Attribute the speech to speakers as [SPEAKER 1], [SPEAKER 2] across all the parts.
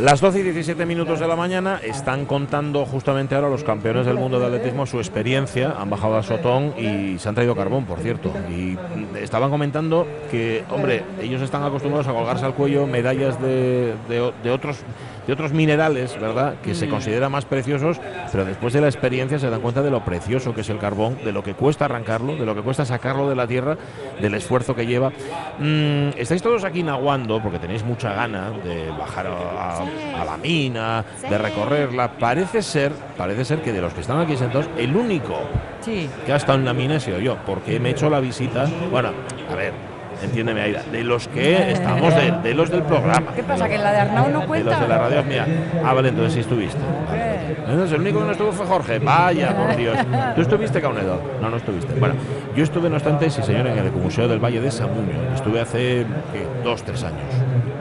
[SPEAKER 1] Las 12 y 17 minutos de la mañana están contando justamente ahora los campeones del mundo de atletismo su experiencia. Han bajado a Sotón y se han traído carbón, por cierto. Y estaban comentando que, hombre, ellos están acostumbrados a colgarse al cuello medallas de, de- de otros de otros minerales, ¿verdad? Que se consideran más preciosos, pero después de la experiencia se dan cuenta de lo precioso que es el carbón, de lo que cuesta arrancarlo, de lo que cuesta sacarlo de la tierra, del esfuerzo que lleva. Mm, estáis todos aquí naguando porque tenéis mucha gana de bajar a, a- a la mina, de recorrerla. Parece ser, parece ser que de los que están aquí sentados, el único
[SPEAKER 2] Sí.
[SPEAKER 1] que ha estado en la mina he sido yo, porque me he hecho la visita. Bueno, a ver, entiéndeme, Aida, de los que estamos, de, de los del programa.
[SPEAKER 2] ¿Qué pasa? ¿Que la de Arnau no
[SPEAKER 1] De
[SPEAKER 2] cuenta?
[SPEAKER 1] los de la radio es mía. Ah, vale, entonces sí estuviste. Vale. Entonces, el único que no estuvo fue Jorge. Vaya, por Dios. ¿Tú estuviste, Caunedo? No, no estuviste. Bueno, yo estuve, no obstante, sí, señor, en el Ecomuseo del Valle de Samuño. Estuve hace, ¿qué? Dos, tres años.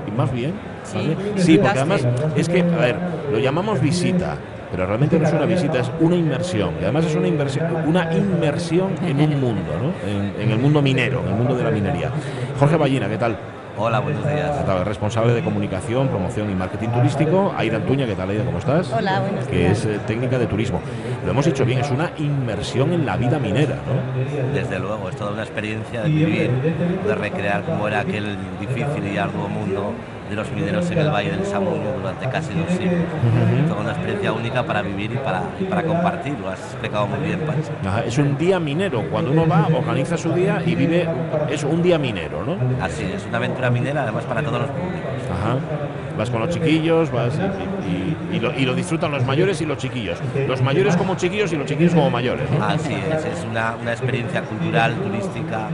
[SPEAKER 1] ¿Y más bien?
[SPEAKER 2] Sí.
[SPEAKER 1] Sí, porque además, es que, a ver, lo llamamos visita. Pero realmente no es una visita, es una inmersión. Y además es una inversión, una inmersión en un mundo, ¿no? En, en el mundo minero, en el mundo de la minería. Jorge Ballina, ¿qué tal?
[SPEAKER 3] Hola, buenos días.
[SPEAKER 1] Responsable de comunicación, promoción y marketing turístico. Aida Antuña, ¿qué tal, Aida? ¿Cómo estás?
[SPEAKER 4] Hola, buenos
[SPEAKER 1] Que
[SPEAKER 4] días.
[SPEAKER 1] es eh, técnica de turismo. Lo hemos hecho bien, es una inmersión en la vida minera, ¿no?
[SPEAKER 3] Desde luego, es toda una experiencia de vivir, de recrear cómo era aquel difícil y arduo mundo de los mineros en el Valle del Samuño durante casi dos siglos. Toda una experiencia única para vivir y para, y para compartir. Lo has explicado muy bien.
[SPEAKER 1] Ajá, Es un día minero. Cuando uno va, organiza su día y vive, es un día minero, ¿no?
[SPEAKER 3] Así es, una aventura minera además para todos los públicos.
[SPEAKER 1] Ajá. Vas con los chiquillos, vas y, y- y lo, y lo disfrutan los mayores y los chiquillos. Los mayores como chiquillos y los chiquillos como mayores. ¿no?
[SPEAKER 3] Así es, es una, una experiencia cultural, turística,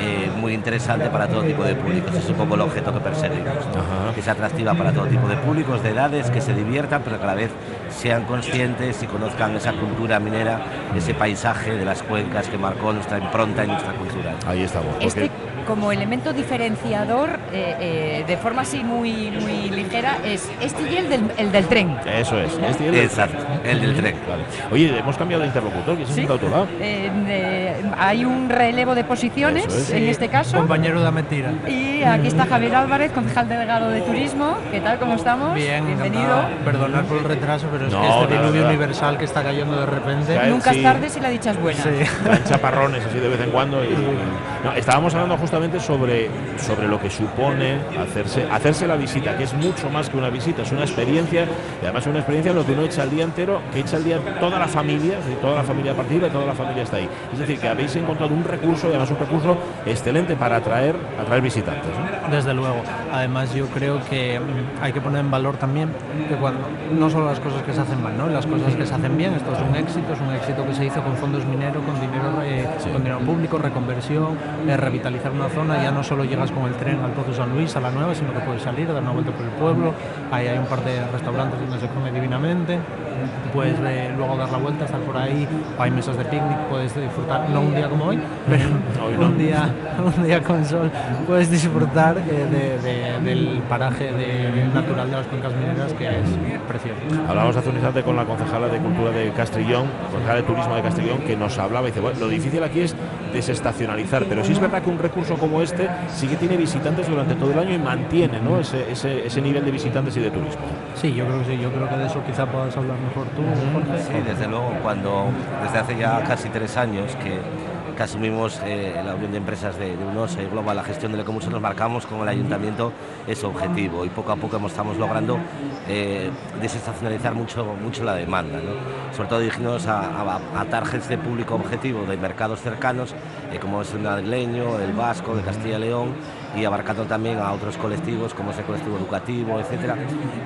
[SPEAKER 3] eh, muy interesante para todo tipo de públicos. Es un poco el objeto que perseguimos. ¿no?
[SPEAKER 1] Ajá.
[SPEAKER 3] Que sea atractiva para todo tipo de públicos, de edades, que se diviertan, pero que a la vez sean conscientes y conozcan esa cultura minera, ese paisaje de las cuencas que marcó nuestra impronta y nuestra cultura.
[SPEAKER 1] Ahí estamos.
[SPEAKER 2] Este como elemento diferenciador, eh, eh, de forma así muy, muy ligera, es este y el del, el del tren.
[SPEAKER 1] Eso es. Este y el del
[SPEAKER 3] Exacto,
[SPEAKER 1] tren.
[SPEAKER 3] el del tren.
[SPEAKER 1] Vale. Oye, hemos cambiado de interlocutor. ¿Quién se ha
[SPEAKER 2] Sí.
[SPEAKER 1] tu lado?
[SPEAKER 2] Eh, hay un relevo de posiciones,
[SPEAKER 1] es.
[SPEAKER 2] en este caso.
[SPEAKER 5] Compañero de mentira.
[SPEAKER 2] Y aquí está Javier Álvarez, concejal delegado de turismo. ¿Qué tal? ¿Cómo estamos?
[SPEAKER 5] Bien,
[SPEAKER 2] Bienvenido.
[SPEAKER 5] encantado. Perdonad por el retraso, pero es
[SPEAKER 1] No,
[SPEAKER 5] que este diluvio universal que está cayendo de repente.
[SPEAKER 2] Nunca
[SPEAKER 1] sí.
[SPEAKER 2] es tarde si la dicha es buena.
[SPEAKER 5] Sí.
[SPEAKER 1] Traen chaparrones así de vez en cuando. y- y- no, estábamos hablando justamente sobre, sobre lo que supone hacerse, hacerse la visita, que es mucho más que una visita, es una experiencia, y además es una experiencia en lo que uno echa el día entero, que echa el día toda la familia, toda la familia participa y toda la familia está ahí. Es decir, que habéis encontrado un recurso, y además un recurso excelente para atraer, atraer visitantes. ¿no?
[SPEAKER 5] Desde luego. Además, yo creo que mm, hay que poner en valor también que cuando no solo las cosas que se hacen mal, ¿no? las cosas que se hacen bien. Esto es un éxito, es un éxito que se hizo con fondos mineros, con dinero, eh, con dinero público, reconversión, eh, revitalizar una zona. Ya no solo llegas con el tren al Pozo San Luis, a la nueva, sino que puedes salir, dar una vuelta por el pueblo. Ahí hay un par de restaurantes donde se come divinamente. Puedes eh, luego dar la vuelta, estar por ahí. Hay mesas de picnic, puedes disfrutar, no un día como hoy, pero
[SPEAKER 1] Hoy no.
[SPEAKER 5] un día, un día con sol, puedes disfrutar eh, de- de- del paraje de- natural de las cuencas mineras que es precioso.
[SPEAKER 1] Hablábamos hace un instante con la concejala de Cultura de Castrillón, concejala de Turismo de Castrillón, que nos hablaba y dice, bueno, lo difícil aquí es desestacionalizar, pero sí es verdad que un recurso como este sí que tiene visitantes durante todo el año y mantiene ¿no? ese, ese, ese nivel de visitantes y de turismo.
[SPEAKER 5] Sí, yo creo que sí, yo creo que de eso quizá puedas hablar mejor tú.
[SPEAKER 3] Sí, desde luego, cuando desde hace ya casi tres años que asumimos eh, la Unión de Empresas de, de UNOSA y Global, la gestión del Ecomuseo, nos marcamos con el Ayuntamiento ese objetivo y poco a poco estamos logrando eh, desestacionalizar mucho, mucho la demanda, ¿no? sobre todo dirigiéndonos a, a, a targets de público objetivo de mercados cercanos, eh, como es el madrileño, el vasco, de Castilla y León, y abarcando también a otros colectivos como es el colectivo educativo, etcétera.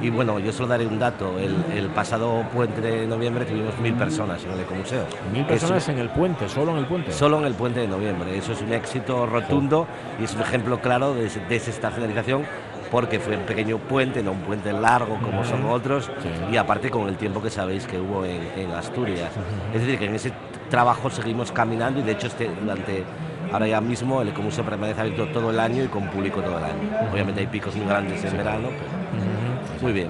[SPEAKER 3] Y bueno, yo solo daré un dato, el, el pasado puente de noviembre tuvimos mil personas en el Ecomuseo.
[SPEAKER 1] Mil personas en el puente, solo en el puente.
[SPEAKER 3] Solo en el puente de noviembre, eso es un éxito rotundo y es un ejemplo claro de des- desestacionalización porque fue un pequeño puente, no un puente largo como son otros, y aparte con el tiempo que sabéis que hubo en, en Asturias. Es decir, que en ese trabajo seguimos caminando y de hecho este, durante ahora ya mismo el Ecomuseo permanece abierto todo el año y con público todo el año. Obviamente hay picos muy grandes en verano, pero muy bien.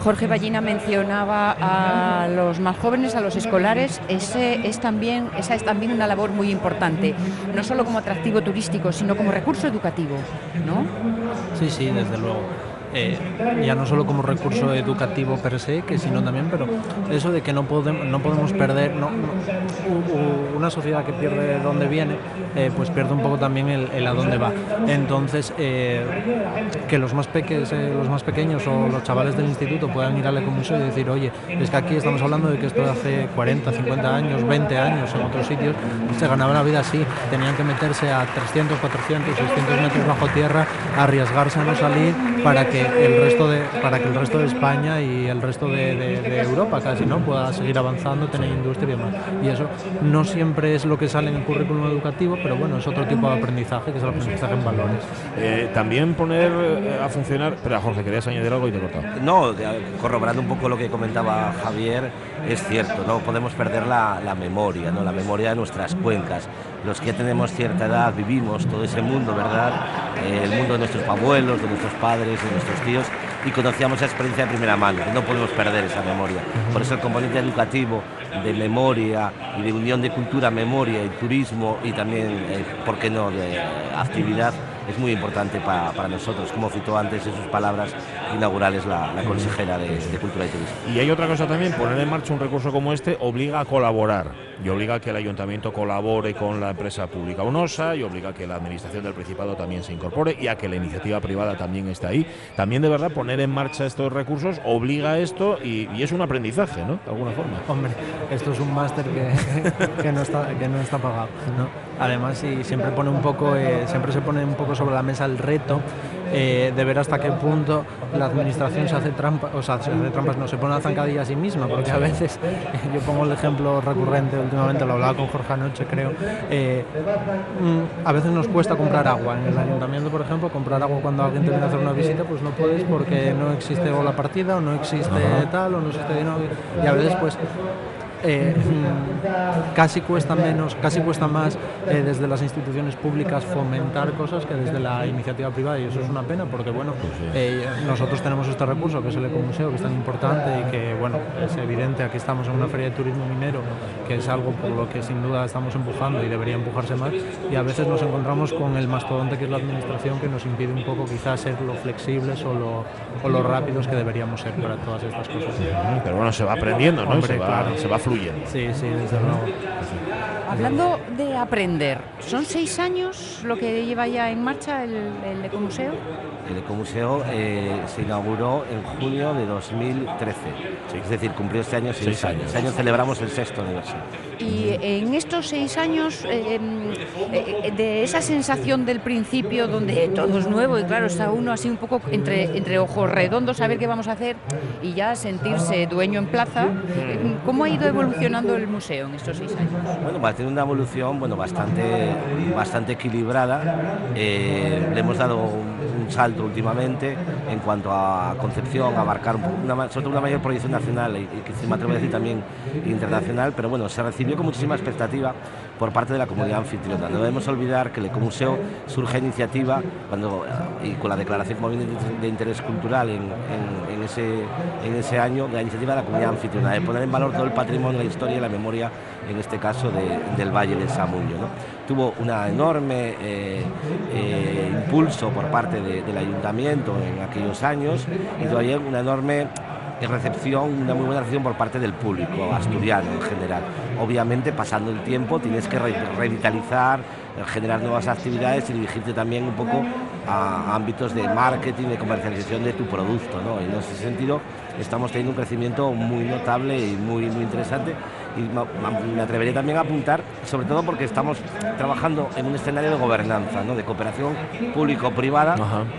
[SPEAKER 2] Jorge Ballina mencionaba a los más jóvenes, a los escolares. Ese es también, esa es también una labor muy importante, no solo como atractivo turístico, sino como recurso educativo, ¿no?
[SPEAKER 5] Sí, sí, desde luego. Eh, ya no solo como recurso educativo per se, que sino también, pero eso de que no podemos, no podemos perder, una sociedad que pierde dónde viene, eh, pues pierde un poco también el, a dónde va. Entonces, eh, que los más, peques, los más pequeños o los chavales del instituto puedan ir al ecomuseo y decir, oye, es que aquí estamos hablando de que esto de hace 40, 50 años, 20 años en otros sitios, se ganaba la vida así, tenían que meterse a 300, 400, 600 metros bajo tierra, arriesgarse a no salir para que el resto de, para que el resto de España y el resto de, de- de Europa casi no pueda seguir avanzando, tener industria y demás. Y eso no siempre es lo que sale en el currículum educativo, pero bueno, es otro tipo de aprendizaje, que es el aprendizaje en valores.
[SPEAKER 1] Eh, también poner eh, a funcionar. Espera, Jorge, querías añadir algo y te he cortado.
[SPEAKER 3] No, corroborando un poco lo que comentaba Javier, es cierto, no podemos perder la, la memoria, ¿no? la memoria de nuestras cuencas. Los que ya tenemos cierta edad vivimos todo ese mundo, ¿verdad? Eh, el mundo de nuestros abuelos, de nuestros padres, de nuestros tíos, y conocíamos esa experiencia de primera mano, no podemos perder esa memoria. Por eso el componente educativo de memoria y de unión de cultura, memoria y turismo, y también, eh, ¿por qué no?, de actividad, es muy importante pa- para nosotros, como citó antes en sus palabras inaugurales la, consejera de Cultura y Turismo.
[SPEAKER 1] Y hay otra cosa también, poner en marcha un recurso como este obliga a colaborar y obliga a que el ayuntamiento colabore con la empresa pública UNOSA y obliga a que la administración del Principado también se incorpore y a que la iniciativa privada también esté ahí. También de verdad poner en marcha estos recursos obliga a esto y, y es un aprendizaje, ¿no? De alguna forma.
[SPEAKER 5] Hombre, esto es un máster que, que no está, que no está pagado. ¿no? Además, sí, siempre pone un poco, eh, siempre se pone un poco sobre la mesa el reto eh, de ver hasta qué punto la administración se hace trampas, o sea, se hace trampas, no se pone la zancadilla a sí misma, porque a veces, yo pongo el ejemplo recurrente últimamente, lo hablaba con Jorge anoche, creo, eh, mm, a veces nos cuesta comprar agua. En el ayuntamiento, por ejemplo, comprar agua cuando alguien te viene a hacer una visita, pues no puedes porque no existe o la partida, o no existe tal, o no existe. no, y a veces, pues eh, casi cuesta menos, casi cuesta más eh, desde las instituciones públicas fomentar cosas que desde la iniciativa privada y eso es una pena porque bueno, eh, nosotros tenemos este recurso que es el Ecomuseo que es tan importante y que bueno, es evidente, aquí estamos en una feria de turismo minero que es algo por lo que sin duda estamos empujando y debería empujarse más y a veces nos encontramos con el mastodonte que es la administración que nos impide un poco quizás ser lo flexibles o lo, o lo rápidos que deberíamos ser para todas estas cosas.
[SPEAKER 1] Pero bueno, se va aprendiendo, ¿no?
[SPEAKER 5] Hombre,
[SPEAKER 1] se, va,
[SPEAKER 5] claro.
[SPEAKER 1] se va fluyendo.
[SPEAKER 5] Sí, sí, desde luego.
[SPEAKER 2] Hablando de aprender, ¿son seis años lo que lleva ya en marcha el, el Ecomuseo?
[SPEAKER 3] El Ecomuseo eh, se inauguró en junio de 2013, es decir, cumplió este año seis,
[SPEAKER 1] Seis
[SPEAKER 3] años.
[SPEAKER 1] años.
[SPEAKER 3] Este año celebramos el sexto aniversario.
[SPEAKER 2] Y en estos seis años, eh, em, eh, de esa sensación del principio donde todo es nuevo y claro, está uno así un poco entre, entre ojos redondos a ver qué vamos a hacer y ya sentirse dueño en plaza, eh, ¿cómo ha ido evolucionando el museo en estos seis años?
[SPEAKER 3] Bueno, va a tener una evolución bueno, bastante, bastante equilibrada. Eh, le hemos dado un, un salto últimamente en cuanto a concepción, a marcar un poco- una, sobre una mayor proyección nacional y, y que me atrevo a decir también internacional, pero bueno, se recibió con muchísima expectativa por parte de la comunidad anfitriona. No debemos olvidar que el Ecomuseo surge iniciativa cuando, eh, y con la declaración como bien de, de interés cultural en, ese, en ese año, de la iniciativa de la comunidad anfitriona, de poner en valor todo el patrimonio, la historia y la memoria, en este caso de- del Valle del Samuño. Tuvo una enorme eh, eh, impulso por parte de- del ayuntamiento en aquellos años y todavía una enorme recepción, una muy buena recepción por parte del público asturiano en general. Obviamente, pasando el tiempo, tienes que revitalizar, generar nuevas actividades y dirigirte también un poco a ámbitos de marketing, de comercialización de tu producto. ¿no? En ese sentido, estamos teniendo un crecimiento muy notable y muy, muy interesante. Y me atrevería también a apuntar, sobre todo porque estamos trabajando en un escenario de gobernanza, ¿no? de cooperación público-privada,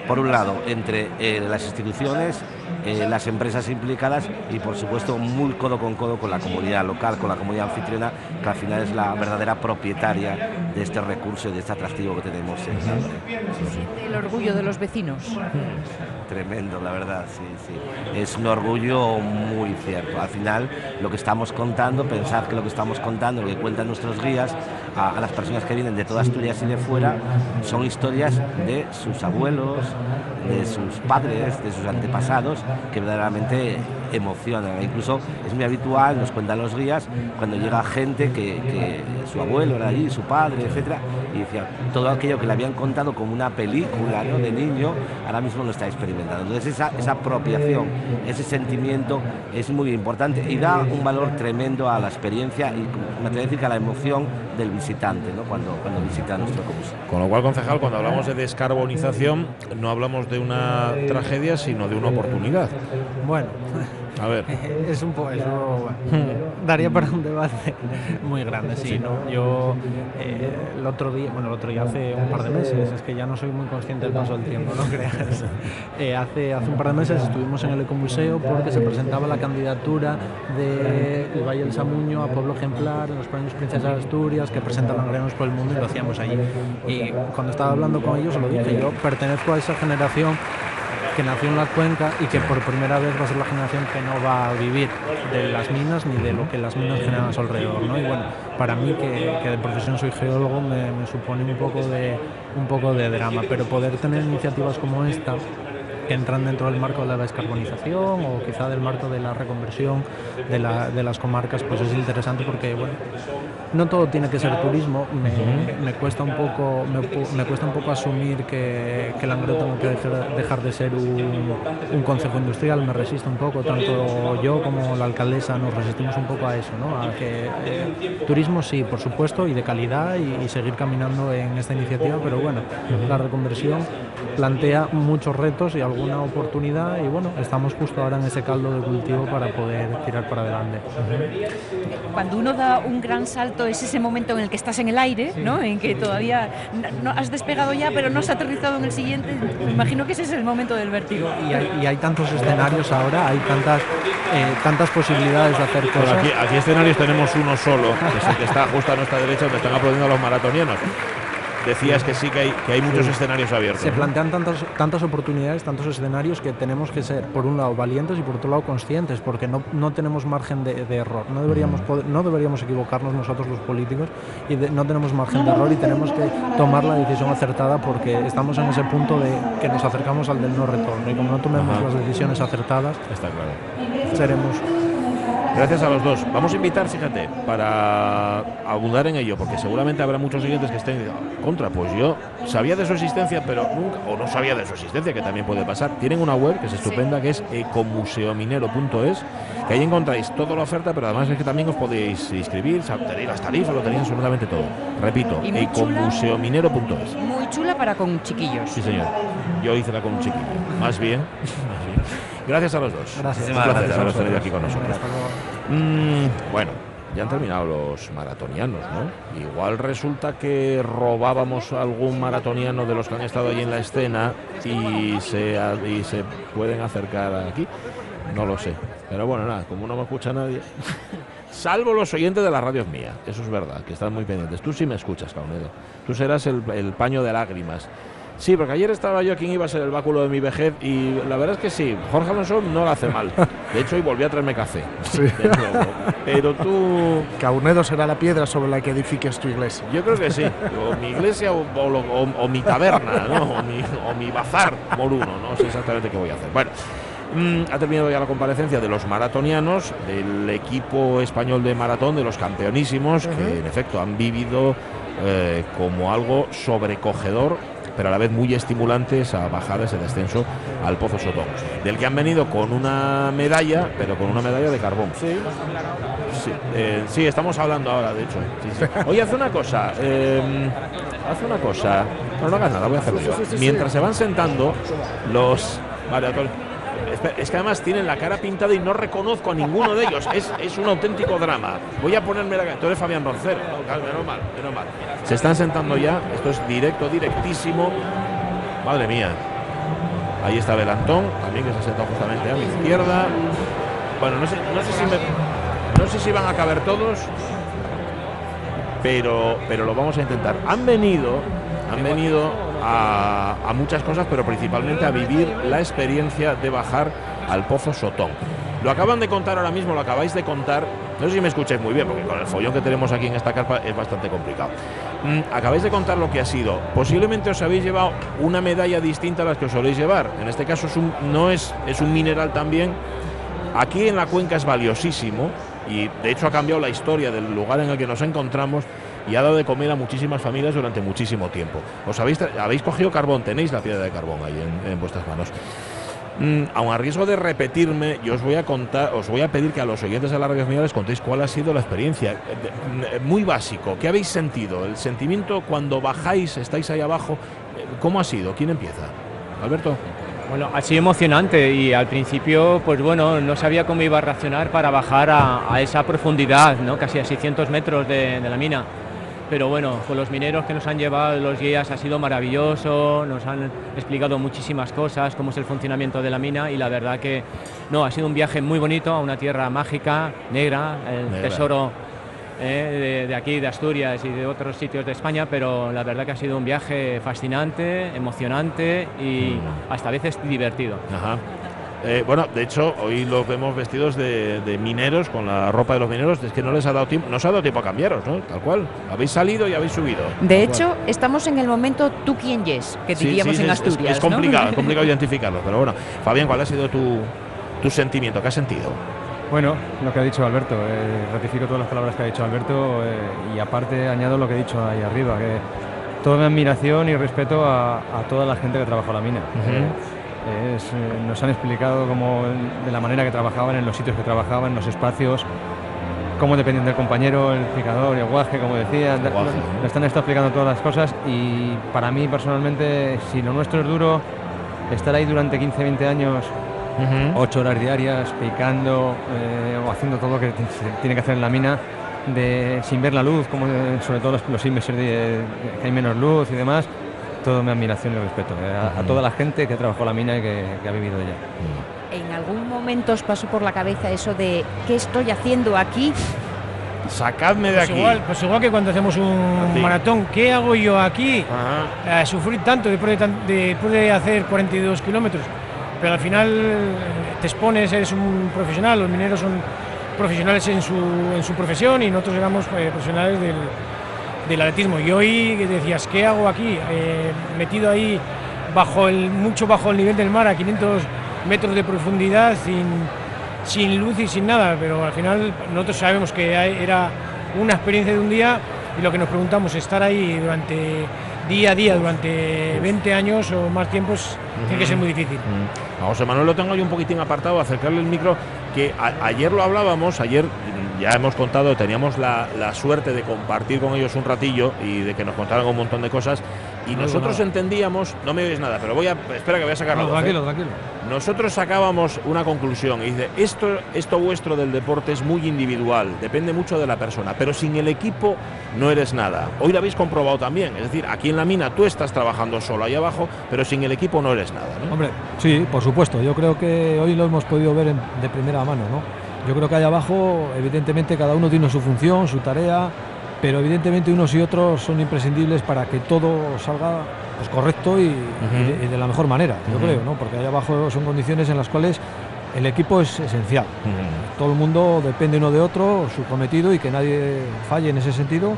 [SPEAKER 3] por un lado, entre eh, las instituciones, eh, las empresas implicadas y por supuesto muy codo con codo con la comunidad local, con la comunidad anfitriona, que al final es la verdadera propietaria de este recurso y de este atractivo que tenemos en
[SPEAKER 2] El orgullo de los vecinos.
[SPEAKER 3] Tremendo, la verdad, sí, sí. Es un orgullo muy cierto. Al final, lo que estamos contando, pensad que lo que estamos contando, lo que cuentan nuestros guías a, a las personas que vienen de toda Asturias y de fuera, son historias de sus abuelos, de sus padres, de sus antepasados, que verdaderamente emocionan. Incluso es muy habitual, nos cuentan los guías, cuando llega gente que, su abuelo era allí, su padre, etcétera, y decía, todo aquello que le habían contado como una película de niño, ahora mismo lo está experimentando. Entonces esa, esa apropiación, ese sentimiento es muy importante y da un valor tremendo a la experiencia y me atrevo a decir que a la emoción del visitante ¿no? cuando, cuando visita nuestro curso.
[SPEAKER 1] Con lo cual, concejal, cuando hablamos de descarbonización, no hablamos de una tragedia, sino de una oportunidad.
[SPEAKER 5] Bueno, a ver. es un poco. Eso daría para un debate muy grande, sí. ¿no? Yo eh, el otro día, bueno, el otro día hace un par de meses, es que ya no soy muy consciente del paso del tiempo, no creas. Eh, hace, hace un par de meses estuvimos en el Ecomuseo porque se presentaba la candidatura de Valle del Samuño a Pueblo Ejemplar en los premios Princesa de Asturias que presentan los por el mundo y lo hacíamos allí. Y cuando estaba hablando con ellos, lo dije, yo pertenezco a esa generación que nació en la cuenca y que por primera vez va a ser la generación que no va a vivir de las minas ni de lo que las minas generan a su alrededor. ¿no? Y bueno, para mí, que, que de profesión soy geólogo, me, me, supone un poco, de, un poco de drama, pero poder tener iniciativas como esta que entran dentro del marco de la descarbonización o quizá del marco de la reconversión de, la, de las comarcas, pues es interesante porque bueno, no todo tiene que ser turismo. Me, me cuesta un poco me, me, cuesta un poco asumir que, que Langreo tenga que dejar, de ser un, un, concejo industrial. Me resisto un poco, tanto yo como la alcaldesa nos resistimos un poco a eso, ¿no? A que eh, turismo sí, por supuesto, y de calidad y, y, seguir caminando en esta iniciativa, pero bueno, la reconversión plantea muchos retos y alguna oportunidad y bueno, estamos justo ahora en ese caldo de cultivo para poder tirar para adelante.
[SPEAKER 2] Cuando uno da un gran salto es ese momento en el que estás en el aire, ¿no? En que todavía no has despegado ya, pero no has aterrizado en el siguiente. Me imagino que ese es el momento del vértigo.
[SPEAKER 5] Y hay, y hay tantos escenarios ahora, hay tantas eh, tantas posibilidades de hacer cosas.
[SPEAKER 1] aquí, aquí escenarios tenemos uno solo, que es el que está justo a nuestra derecha, donde están aplaudiendo a los maratonianos decías que sí que hay, que hay muchos escenarios abiertos.
[SPEAKER 5] Se plantean tantas, tantas oportunidades, tantos escenarios que tenemos que ser, por un lado, valientes y por otro lado, conscientes, porque no, no tenemos margen de, de error. No deberíamos, poder, no deberíamos equivocarnos nosotros los políticos y de, no tenemos margen de error y tenemos que tomar la decisión acertada porque estamos en ese punto de que nos acercamos al del no retorno y como no tomemos Ajá. las decisiones acertadas,
[SPEAKER 1] Está claro.
[SPEAKER 5] seremos
[SPEAKER 1] Gracias a los dos. Vamos a invitar, fíjate, para abundar en ello, porque seguramente habrá muchos oyentes que estén contra. Pues yo sabía de su existencia, pero nunca, o no sabía de su existencia, que también puede pasar. Tienen una web que es estupenda, sí. que es ecomuseominero.es, que ahí encontráis toda la oferta, pero además es que también os podéis inscribir, tenéis las tarifas, lo tenéis absolutamente todo. Repito, ecomuseominero.es.
[SPEAKER 2] Muy chula para con chiquillos.
[SPEAKER 1] Sí, señor. Yo hice la con un chiquillo. Más bien. Gracias a los dos.
[SPEAKER 5] Gracias.
[SPEAKER 1] Un placer haberos tenido aquí con nosotros. Mm, bueno, ya han terminado los maratonianos, ¿no? Igual resulta que robábamos algún maratoniano de los que han estado ahí en la escena y se, y se pueden acercar aquí. No lo sé. Pero bueno, nada, como no me escucha nadie. Salvo los oyentes de la radio mía, eso es verdad, que están muy pendientes. Tú sí me escuchas, Caunedo. Tú serás el, el paño de lágrimas. Sí, porque ayer estaba yo quién iba a ser el báculo de mi vejez y la verdad es que sí, Jorge Alonso no lo hace mal. De hecho, hoy volví a traerme café.
[SPEAKER 4] Sí.
[SPEAKER 1] Pero tú...
[SPEAKER 4] Caunedo será la piedra sobre la que edifiques tu iglesia.
[SPEAKER 1] Yo creo que sí. O mi iglesia o, o, o, o mi taberna, ¿no? O mi, o mi bazar moruno. No sé exactamente qué voy a hacer. Bueno. Mm, ha terminado ya la comparecencia de los maratonianos, del equipo español de maratón, de los campeonísimos, uh -huh. que en efecto han vivido eh, como algo sobrecogedor pero a la vez muy estimulante esa bajada, ese descenso al Pozo Sotón, del que han venido con una medalla, pero con una medalla de carbón. Sí, sí, eh, sí estamos hablando ahora, de hecho. Sí, sí. Oye, haz una cosa, eh, haz una cosa, no, no hagas nada, voy a hacerlo yo. Mientras se van sentando los... Vale, Es que además tienen la cara pintada y no reconozco a ninguno de ellos. Es, es un auténtico drama. Voy a ponerme la cara. Tú Fabián Roncero. menos mal, menos mal. Se están sentando ya. Esto es directo, directísimo. Madre mía. Ahí está Belantón, también que se ha sentado justamente a mi izquierda. Bueno, no sé, no sé si me- no sé si van a caber todos, pero, pero lo vamos a intentar. Han venido, han venido a, muchas cosas, pero principalmente a vivir la experiencia de bajar al Pozo Sotón. Lo acaban de contar ahora mismo, lo acabáis de contar. No sé si me escucháis muy bien, porque con el follón que tenemos aquí en esta carpa es bastante complicado. Mm, acabáis de contar lo que ha sido. Posiblemente os habéis llevado una medalla distinta a las que os soléis llevar. En este caso es un, no es, es un mineral también. Aquí en la cuenca es valiosísimo y de hecho ha cambiado la historia del lugar en el que nos encontramos y ha dado de comer a muchísimas familias durante muchísimo tiempo. Os habéis, habéis cogido carbón, tenéis la piedra de carbón ahí en, en vuestras manos. Mm, aun a riesgo de repetirme, yo os voy a contar, os voy a pedir que a los oyentes de la radio Mía les contéis cuál ha sido la experiencia. Eh, mm, Muy básico, ¿qué habéis sentido? El sentimiento cuando bajáis, estáis ahí abajo, eh, ¿cómo ha sido? ¿Quién empieza? Alberto.
[SPEAKER 6] Bueno, ha sido emocionante y al principio, pues bueno, no sabía cómo iba a reaccionar para bajar a, esa profundidad, ¿no? Casi a 600 metros de la mina. Pero bueno, con los mineros que nos han llevado, los guías, ha sido maravilloso, nos han explicado muchísimas cosas, cómo es el funcionamiento de la mina y la verdad que, no, ha sido un viaje muy bonito a una tierra mágica, negra, el
[SPEAKER 1] Negra.
[SPEAKER 6] tesoro eh, de, de aquí, de Asturias y de otros sitios de España, pero la verdad que ha sido un viaje fascinante, emocionante y hasta a veces divertido.
[SPEAKER 1] Ajá. Eh, bueno, de hecho, hoy los vemos vestidos de, de mineros, con la ropa de los mineros. Es que no les ha dado tiempo, no os ha dado tiempo a cambiaros, ¿no? Tal cual. Habéis salido y habéis subido.
[SPEAKER 2] De hecho,
[SPEAKER 1] cual.
[SPEAKER 2] estamos en el momento tú quién yes, que
[SPEAKER 1] Sí,
[SPEAKER 2] diríamos
[SPEAKER 1] sí,
[SPEAKER 2] en
[SPEAKER 1] es-
[SPEAKER 2] Asturias.
[SPEAKER 1] Es,
[SPEAKER 2] ¿no?
[SPEAKER 1] complicado, es complicado identificarlo. Pero bueno, Fabián, ¿cuál ha sido tu, tu sentimiento? ¿Qué has sentido?
[SPEAKER 7] Bueno, lo que ha dicho Alberto, eh, ratifico todas las palabras que ha dicho Alberto eh, y aparte añado lo que he dicho ahí arriba, que toda mi admiración y respeto a, a toda la gente que trabajó la mina. Eh, es, eh, nos han explicado cómo, de la manera que trabajaban, en los sitios que trabajaban, en los espacios, cómo dependen del compañero, el picador y el guaje, como
[SPEAKER 1] guaje,
[SPEAKER 7] Nos-
[SPEAKER 1] ¿no?
[SPEAKER 7] nos están esto explicando todas las cosas y para mí personalmente, si lo nuestro es duro, estar ahí durante 15, 20 años ocho horas diarias picando eh, o haciendo todo lo que tiene que hacer en la mina de, sin ver la luz, como eh, sobre todo los, los meses de, de que hay menos luz y demás, toda mi admiración y respeto eh, a, a toda la gente que trabajó la mina y que, que ha vivido ella.
[SPEAKER 2] ¿En algún momento os pasó por la cabeza eso de qué estoy haciendo aquí?
[SPEAKER 1] Sacadme de
[SPEAKER 8] Pues
[SPEAKER 1] aquí.
[SPEAKER 8] igual, pues igual que cuando hacemos un maratón, ¿qué hago yo aquí?
[SPEAKER 1] Ajá.
[SPEAKER 8] A sufrir tanto después de, tan- después de hacer 42 kilómetros. Pero al final eh, te expones, eres un profesional, los mineros son profesionales en su, en su profesión y nosotros éramos eh, profesionales del, del atletismo. Y hoy decías, ¿qué hago aquí? Eh, metido ahí bajo el, mucho bajo el nivel del mar, a 500 metros de profundidad, sin, sin luz y sin nada, pero al final nosotros sabemos que era una experiencia de un día y lo que nos preguntamos, estar ahí durante día a día, durante 20 años o más tiempos, tiene que ser muy difícil.
[SPEAKER 1] A José Manuel lo tengo yo un poquitín apartado, acercarle el micro, que a- ayer lo hablábamos, ayer ya hemos contado, teníamos la, la suerte de compartir con ellos un ratillo y de que nos contaran un montón de cosas, y
[SPEAKER 7] No
[SPEAKER 1] nosotros entendíamos, no me oís nada, pero voy a, espera que voy a sacar la
[SPEAKER 7] No,
[SPEAKER 1] voz, ¿eh?
[SPEAKER 7] tranquilo, tranquilo.
[SPEAKER 1] Nosotros sacábamos una conclusión y dice, esto, esto vuestro del deporte es muy individual, depende mucho de la persona, pero sin el equipo no eres nada. Hoy lo habéis comprobado también, es decir, aquí en la mina tú estás trabajando solo ahí abajo, pero sin el equipo no eres nada. ¿no?
[SPEAKER 9] Hombre, sí, por supuesto. Yo creo que hoy lo hemos podido ver en- de primera mano, ¿no? Yo creo que allá abajo, evidentemente, cada uno tiene su función, su tarea, pero evidentemente unos y otros son imprescindibles para que todo salga pues, correcto y, y de, y de la mejor manera, yo creo, ¿no? Porque allá abajo son condiciones en las cuales el equipo es esencial. Todo el mundo depende uno de otro, su cometido y que nadie falle en ese sentido.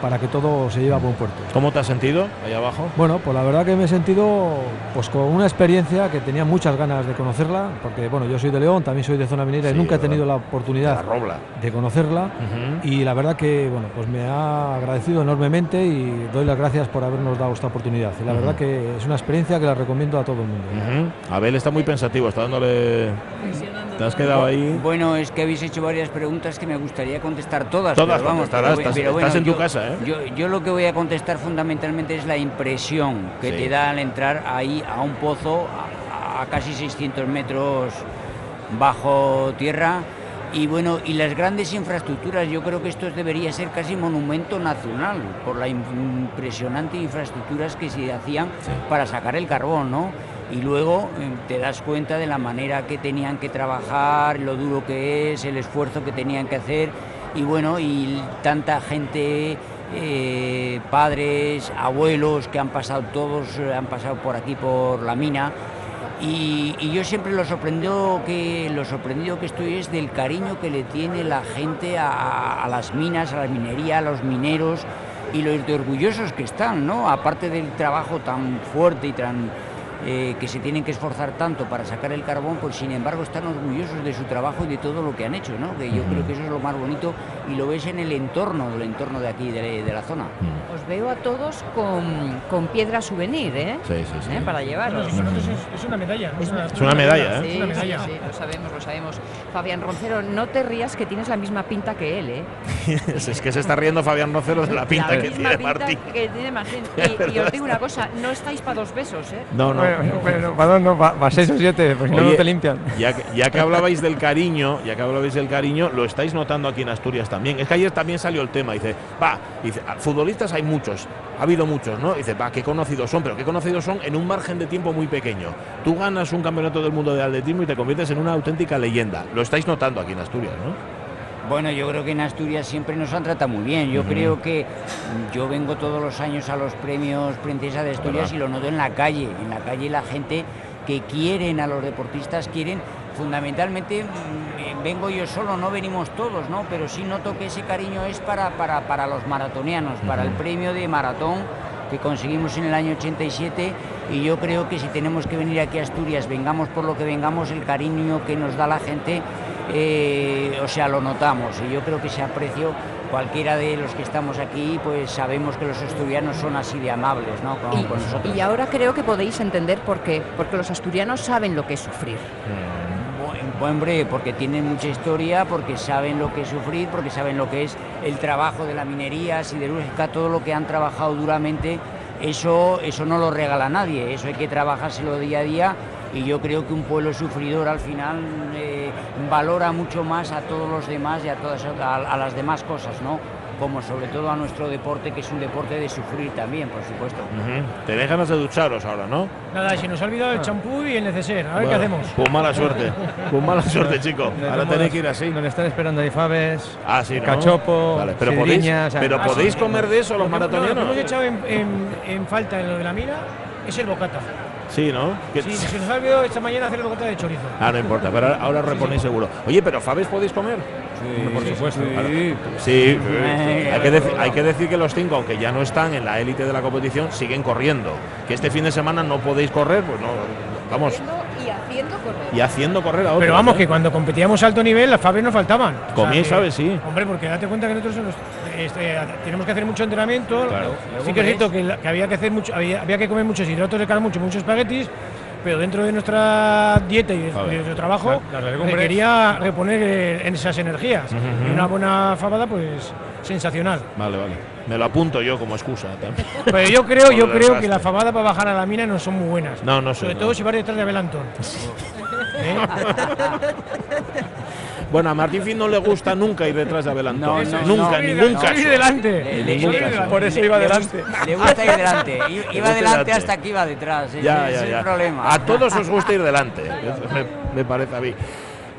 [SPEAKER 9] Para que todo se lleve a buen puerto.
[SPEAKER 1] ¿Cómo te has sentido ahí abajo?
[SPEAKER 9] Bueno, pues la verdad que me he sentido pues con una experiencia que tenía muchas ganas de conocerla, porque bueno, yo soy de León, también soy de zona minera
[SPEAKER 1] Sí,
[SPEAKER 9] y nunca he tenido la oportunidad
[SPEAKER 1] La Robla.
[SPEAKER 9] de conocerla y la verdad que bueno, pues me ha agradecido enormemente y doy las gracias por habernos dado esta oportunidad. Y la verdad que es una experiencia que la recomiendo a todo el mundo.
[SPEAKER 1] Abel está muy pensativo, está dándole. Te has quedado ahí.
[SPEAKER 10] Bueno, es que habéis hecho varias preguntas que me gustaría contestar todas.
[SPEAKER 1] Todas
[SPEAKER 10] pero vamos, pero-
[SPEAKER 1] estás-
[SPEAKER 10] pero
[SPEAKER 1] estás en tu casa, ¿eh?
[SPEAKER 10] Yo, yo lo que voy a contestar fundamentalmente es la impresión que
[SPEAKER 1] Sí.
[SPEAKER 10] te da al entrar ahí a un pozo a, a casi 600 metros bajo tierra. Y bueno, y las grandes infraestructuras, yo creo que esto debería ser casi monumento nacional por la im- impresionante infraestructuras que se hacían para sacar el carbón, ¿no? Y luego eh, te das cuenta de la manera que tenían que trabajar, lo duro que es, el esfuerzo que tenían que hacer y bueno, y tanta gente, eh, padres, abuelos que han pasado todos, eh, han pasado por aquí por la mina y, yo siempre lo sorprendido que lo sorprendido que estoy es del cariño que le tiene la gente a, las minas, a la minería, a los mineros y lo de orgullosos que están, ¿no? Aparte del trabajo tan fuerte y tan eh, que se tienen que esforzar tanto para sacar el carbón, pues sin embargo están orgullosos de su trabajo y de todo lo que han hecho, ¿no? Que yo creo que eso es lo más bonito y lo ves en el entorno, del entorno de aquí, de, de la zona.
[SPEAKER 2] Os veo a todos con, con piedra souvenir, ¿eh?
[SPEAKER 1] Sí, sí, sí.
[SPEAKER 2] ¿Eh? Para llevaros.
[SPEAKER 8] Eso es, es una medalla. ¿no?
[SPEAKER 1] Es una medalla, ¿eh?
[SPEAKER 2] Sí,
[SPEAKER 8] Es una medalla.
[SPEAKER 2] sí, sí, lo sabemos, lo sabemos. Fabián Roncero, no te rías que tienes la misma pinta que él, ¿eh?
[SPEAKER 1] es que se está riendo Fabián Rocero de la pinta
[SPEAKER 2] la
[SPEAKER 1] que
[SPEAKER 2] misma
[SPEAKER 1] tiene
[SPEAKER 2] pinta
[SPEAKER 1] Martín.
[SPEAKER 2] que tiene Martín.
[SPEAKER 1] Es
[SPEAKER 2] Y, y os digo una cosa, no estáis para dos besos, ¿eh?
[SPEAKER 1] No, no.
[SPEAKER 7] Bueno, bueno, ¿para dónde? ¿Para seis o no,
[SPEAKER 1] Oye,
[SPEAKER 7] no te limpian.
[SPEAKER 1] Ya que, ya que hablabais del cariño, ya que hablabais del cariño, lo estáis notando aquí en Asturias también. Es que ayer también salió el tema. Dice, va, dice, "ah, futbolistas hay muchos, ha habido muchos, ¿no? Dice, va, qué conocidos son, pero qué conocidos son en un margen de tiempo muy pequeño. Tú ganas un campeonato del mundo de atletismo y te conviertes en una auténtica leyenda. Lo estáis notando aquí en Asturias, ¿no?
[SPEAKER 10] Bueno, yo creo que en Asturias siempre nos han tratado muy bien. Yo creo que yo vengo todos los años a los premios Princesa de Asturias y lo noto en la calle. En la calle la gente que quieren a los deportistas quieren fundamentalmente mm, vengo yo solo, no venimos todos, ¿no? Pero sí noto que ese cariño es para, para, para los maratonianos, para el premio de maratón que conseguimos en el año 87 y yo creo que si tenemos que venir aquí a Asturias, vengamos por lo que vengamos, el cariño que nos da la gente, eh, o sea, lo notamos y yo creo que ese aprecio, cualquiera de los que estamos aquí, pues sabemos que los asturianos son así de amables, ¿no? Con, con nosotros.
[SPEAKER 2] Y ahora creo que podéis entender por qué. Porque los asturianos saben lo que es sufrir.
[SPEAKER 10] Hombre, porque tienen mucha historia, porque saben lo que es sufrir, porque saben lo que es el trabajo de la minería siderúrgica, todo lo que han trabajado duramente, eso, eso no lo regala nadie, eso hay que trabajárselo día a día y yo creo que un pueblo sufridor al final eh, valora mucho más a todos los demás y a, todas, a, a las demás cosas, ¿no? Como sobre todo a nuestro deporte, que es un deporte de sufrir también, por supuesto.
[SPEAKER 1] Ujú. Tenéis ganas de ducharos ahora, ¿no?
[SPEAKER 8] Nada, se nos ha olvidado el champú y el neceser. A ver
[SPEAKER 1] Bueno,
[SPEAKER 8] qué hacemos.
[SPEAKER 1] Pues mala suerte. Pues mala suerte, chico. Ahora tenéis que ir así.
[SPEAKER 7] Nos están esperando ahí Faves,
[SPEAKER 1] Ah, sí, ¿no?
[SPEAKER 7] Cachopo,
[SPEAKER 1] Vale, pero podéis,
[SPEAKER 7] sidriña, o sea,
[SPEAKER 1] pero
[SPEAKER 7] ah,
[SPEAKER 1] podéis
[SPEAKER 7] sí.
[SPEAKER 1] comer de eso los
[SPEAKER 8] no, Lo que
[SPEAKER 1] maratonianos.
[SPEAKER 8] hemos echado en, en- en falta en lo de la mina es el bocata.
[SPEAKER 1] Sí, ¿no? Que-
[SPEAKER 8] Sí, se nos ha olvidado esta mañana hacer el bocata de chorizo.
[SPEAKER 1] Ah, no importa, pero ahora, ahora reponéis seguro. Oye, pero ¿Fabes podéis comer?
[SPEAKER 7] por supuesto.
[SPEAKER 1] Claro. Sí, sí. Hay, que hay que decir que los cinco, aunque ya no están en la élite de la competición, siguen corriendo. Que este fin de semana no podéis correr, pues no. Vamos.
[SPEAKER 2] Y haciendo correr.
[SPEAKER 1] Y haciendo correr a otros.
[SPEAKER 8] Pero vamos,
[SPEAKER 1] ¿eh?
[SPEAKER 8] que cuando competíamos alto nivel, las fabres nos faltaban. O sea,
[SPEAKER 1] Comíais fabes, sí.
[SPEAKER 8] Hombre, porque date cuenta que nosotros nos- este, tenemos que hacer mucho entrenamiento.
[SPEAKER 1] Claro.
[SPEAKER 8] Sí que es cierto que, la- que había que hacer mucho, había, había que comer muchos hidratos de carbono, mucho, muchos espaguetis, pero dentro de nuestra dieta y de, nuestro trabajo
[SPEAKER 7] las legumbres.
[SPEAKER 8] requería reponer eh, en esas energías. Y una buena fabada, pues sensacional.
[SPEAKER 1] Vale, vale. Me lo apunto yo como excusa también.
[SPEAKER 8] Pero yo creo, yo creo que las fabadas para bajar a la mina no son muy buenas.
[SPEAKER 1] No, no sé,
[SPEAKER 8] Sobre
[SPEAKER 1] no.
[SPEAKER 8] todo si vas detrás de Abel Antón. ¿Eh?
[SPEAKER 1] Bueno, a Martín Fin no le gusta nunca ir detrás de Abel Antón.
[SPEAKER 10] No, no,
[SPEAKER 1] nunca,
[SPEAKER 10] no.
[SPEAKER 8] Salir
[SPEAKER 1] caso.
[SPEAKER 8] delante.
[SPEAKER 7] Por eso iba delante.
[SPEAKER 10] Le gusta ir delante. Iba delante hasta que iba detrás.
[SPEAKER 1] Ya, ya, ya.
[SPEAKER 10] el problema.
[SPEAKER 1] A todos os gusta ir delante. Me, me parece a mí.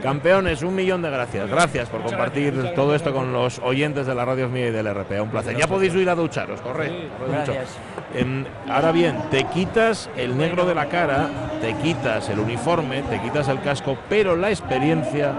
[SPEAKER 1] Campeones, un millón de gracias. Gracias por compartir todo esto con los oyentes de la Radio Mía y del RP. Un placer. Ya podéis ir a ducharos, corre.
[SPEAKER 10] Gracias.
[SPEAKER 1] Em, ahora bien, te quitas el negro de la cara, te quitas el uniforme, te quitas el casco, pero la experiencia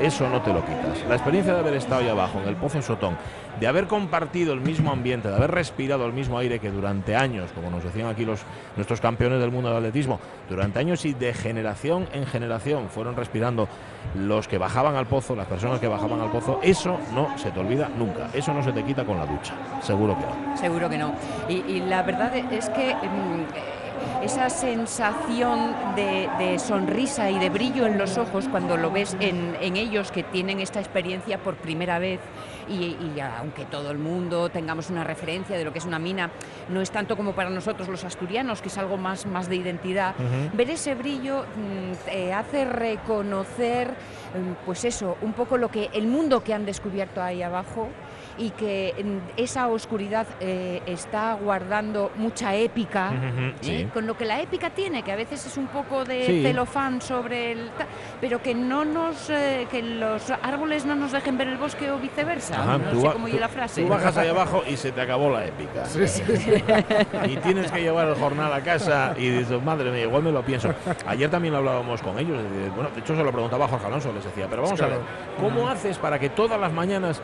[SPEAKER 1] eso no te lo quitas. La experiencia de haber estado ahí abajo, en el Pozo Sotón, de haber compartido el mismo ambiente, de haber respirado el mismo aire que durante años, como nos decían aquí los, nuestros campeones del mundo del atletismo, durante años y de generación en generación fueron respirando los que bajaban al pozo, las personas que bajaban al pozo, eso no se te olvida nunca, eso no se te quita con la ducha, seguro que no.
[SPEAKER 2] Seguro que no. Y, la verdad es que mm, esa sensación de, de sonrisa y de brillo en los ojos cuando lo ves en, en ellos que tienen esta experiencia por primera vez y, y aunque todo el mundo tengamos una referencia de lo que es una mina, no es tanto como para nosotros los asturianos, que es algo más, más de identidad, ver ese brillo mm, hace reconocer, mm, pues eso, un poco lo que el mundo que han descubierto ahí abajo y que esa oscuridad eh, está guardando mucha épica, ¿eh?
[SPEAKER 1] sí.
[SPEAKER 2] con lo que la épica tiene, que a veces es un poco de
[SPEAKER 1] Sí.
[SPEAKER 2] celofán sobre el... pero que no nos... eh, que los árboles no nos dejen ver el bosque o viceversa.
[SPEAKER 1] Ajá,
[SPEAKER 2] no
[SPEAKER 1] tú
[SPEAKER 2] sé cómo la frase.
[SPEAKER 1] Tú bajas ahí abajo y se te acabó la épica. y tienes que llevar el jornal a casa y dices, madre mía, igual me lo pienso. Ayer también lo hablábamos con ellos. Bueno, de hecho se lo preguntaba a Jorge Alonso, les decía, pero vamos a ver. ¿cómo haces para que todas las mañanas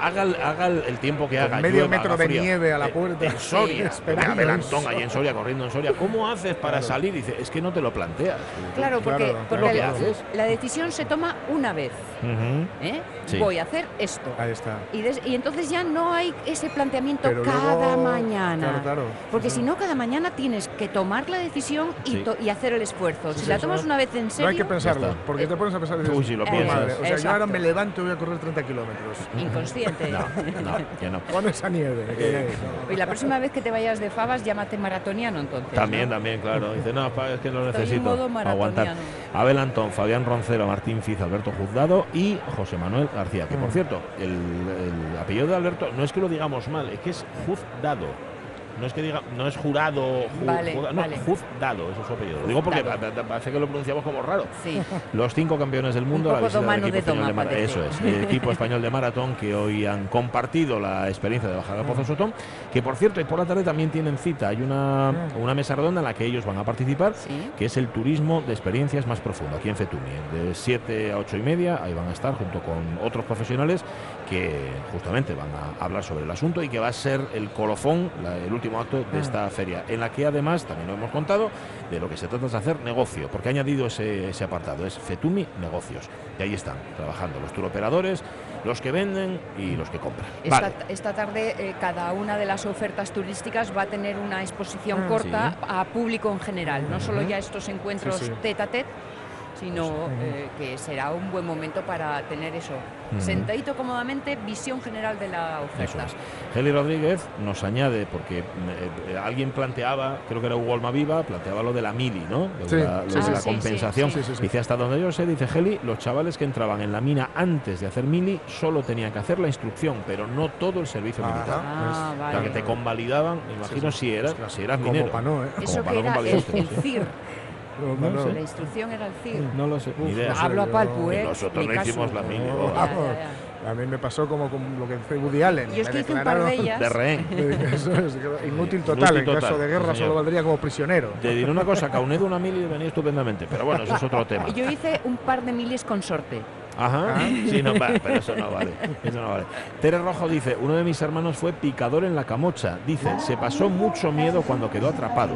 [SPEAKER 1] haga el, haga el- tiempo que
[SPEAKER 4] Con
[SPEAKER 1] haga?
[SPEAKER 4] medio
[SPEAKER 1] llueva,
[SPEAKER 4] metro
[SPEAKER 1] haga
[SPEAKER 4] de nieve a la
[SPEAKER 1] Eh,
[SPEAKER 4] puerta.
[SPEAKER 1] En Soria,
[SPEAKER 4] Esperando.
[SPEAKER 1] Abel Antón allí en Soria, corriendo en Soria. ¿Cómo haces para
[SPEAKER 4] Claro.
[SPEAKER 1] salir? Dice, es que no te lo planteas.
[SPEAKER 2] Claro, porque,
[SPEAKER 1] Claro,
[SPEAKER 2] porque
[SPEAKER 1] ¿qué
[SPEAKER 2] la,
[SPEAKER 1] haces?
[SPEAKER 2] la decisión se toma una vez.
[SPEAKER 1] Ujú.
[SPEAKER 2] ¿eh?
[SPEAKER 1] Sí.
[SPEAKER 2] Voy a hacer esto.
[SPEAKER 4] Ahí está.
[SPEAKER 2] Y, des- y entonces ya no hay ese planteamiento
[SPEAKER 4] Pero
[SPEAKER 2] cada
[SPEAKER 4] luego-
[SPEAKER 2] mañana.
[SPEAKER 4] Claro, claro.
[SPEAKER 2] Porque si no, cada mañana tienes que tomar la decisión y,
[SPEAKER 4] Sí.
[SPEAKER 2] to- y hacer el esfuerzo.
[SPEAKER 4] Sí,
[SPEAKER 2] si
[SPEAKER 4] sí,
[SPEAKER 2] la tomas una vez en serio.
[SPEAKER 4] No hay que pensarlo, porque te pones a pensar dices,
[SPEAKER 1] Uy, si lo
[SPEAKER 4] "Oh,
[SPEAKER 1] piensas".
[SPEAKER 4] madre". O sea, yo ahora me levanto y voy a correr 30 kilómetros.
[SPEAKER 2] Inconsciente.
[SPEAKER 1] No, no, que no.
[SPEAKER 4] Con esa nieve. ¿no?
[SPEAKER 2] Y la próxima vez que te vayas de Favas, llámate maratoniano entonces.
[SPEAKER 1] También,
[SPEAKER 2] ¿no?
[SPEAKER 1] también, claro. Dice, no, es que lo
[SPEAKER 2] Estoy en
[SPEAKER 1] necesito.
[SPEAKER 2] modo
[SPEAKER 1] aguantar. Abel Antón, Fabián Roncero, Martín Fiz, Alberto Juzgado y José Manuel García. Que por
[SPEAKER 4] Mm.
[SPEAKER 1] cierto, el, el apellido de Alberto no es que lo digamos mal, es que es Juzgado. No es que diga, no es jurado, ju-
[SPEAKER 2] Vale,
[SPEAKER 1] no,
[SPEAKER 2] vale.
[SPEAKER 1] Juzgado, ese es su apellido. Lo digo porque parece que lo pronunciamos como raro.
[SPEAKER 2] Sí.
[SPEAKER 1] Los cinco campeones del mundo,
[SPEAKER 2] Un
[SPEAKER 1] la visita del equipo
[SPEAKER 2] de
[SPEAKER 1] español de mara-
[SPEAKER 2] parece.
[SPEAKER 1] Eso es, el equipo español de maratón que hoy han compartido la experiencia de bajar al Pozo Sotón, que por cierto, y por la tarde también tienen cita. Hay una, una mesa redonda en la que ellos van a participar, que es el turismo de experiencias más profundo, aquí en Fetumi. De 7 a 8 y media, ahí van a estar junto con otros profesionales que justamente van a hablar sobre el asunto y que va a ser el colofón, la- el último acto de esta feria, en la que además, también lo hemos contado, de lo que se trata es de hacer negocio, porque ha añadido ese, ese apartado, es Fetumi Negocios. Y ahí están, trabajando los turoperadores, los que venden y los que compran.
[SPEAKER 2] Esta,
[SPEAKER 1] Vale.
[SPEAKER 2] esta tarde eh, cada una de las ofertas turísticas va a tener una exposición
[SPEAKER 1] Ah,
[SPEAKER 2] corta
[SPEAKER 1] sí.
[SPEAKER 2] a público en general, no solo ya estos encuentros
[SPEAKER 1] Sí, sí.
[SPEAKER 2] tete a tete, sino eh, que será un buen momento para tener eso, sentadito cómodamente, visión general de la oferta.
[SPEAKER 1] es. Heli Rodríguez nos añade, porque eh, eh, alguien planteaba, creo que era Hugo Almaviva, planteaba lo de la mili, ¿no? Lo de la, lo
[SPEAKER 4] sí,
[SPEAKER 1] de
[SPEAKER 4] sí,
[SPEAKER 1] la
[SPEAKER 4] sí,
[SPEAKER 1] compensación.
[SPEAKER 4] sí, sí, sí, sí.
[SPEAKER 1] Dice, hasta donde yo sé, dice Heli, los chavales que entraban en la mina antes de hacer mili solo tenían que hacer la instrucción, pero no todo el servicio
[SPEAKER 4] Ajá.
[SPEAKER 1] militar.
[SPEAKER 2] Ah,
[SPEAKER 1] O sea,
[SPEAKER 2] vale.
[SPEAKER 1] que te convalidaban, me imagino,
[SPEAKER 4] sí.
[SPEAKER 1] si eras, si eras
[SPEAKER 4] Como
[SPEAKER 1] minero.
[SPEAKER 4] pa' no, ¿eh?
[SPEAKER 1] Como
[SPEAKER 2] Eso
[SPEAKER 1] pa'
[SPEAKER 2] que
[SPEAKER 1] no
[SPEAKER 2] era el. CIR.
[SPEAKER 4] No, no, no.
[SPEAKER 2] La instrucción era el CIR.
[SPEAKER 1] No lo sé, idea.
[SPEAKER 2] Hablo a Palpu, ¿eh?
[SPEAKER 1] Nosotros no hicimos la vamos.
[SPEAKER 4] A mí me pasó como con lo que fue Woody Allen.
[SPEAKER 2] Yo es que hice un par de ellas.
[SPEAKER 1] De rehén.
[SPEAKER 4] Eso es, inútil total.
[SPEAKER 1] Inútil
[SPEAKER 4] en
[SPEAKER 1] total,
[SPEAKER 4] caso de guerra
[SPEAKER 1] señor.
[SPEAKER 4] solo valdría como prisionero.
[SPEAKER 1] Te diré una cosa, Caunedo una mili venía estupendamente, pero bueno, eso es otro tema.
[SPEAKER 2] Yo hice un par de miles con sorte.
[SPEAKER 1] Ajá,
[SPEAKER 4] Ah.
[SPEAKER 1] sí, no, va, pero eso no vale. Eso no vale. Tere Rojo dice, uno de mis hermanos fue picador en la camocha. Dice, se pasó mucho miedo cuando quedó atrapado.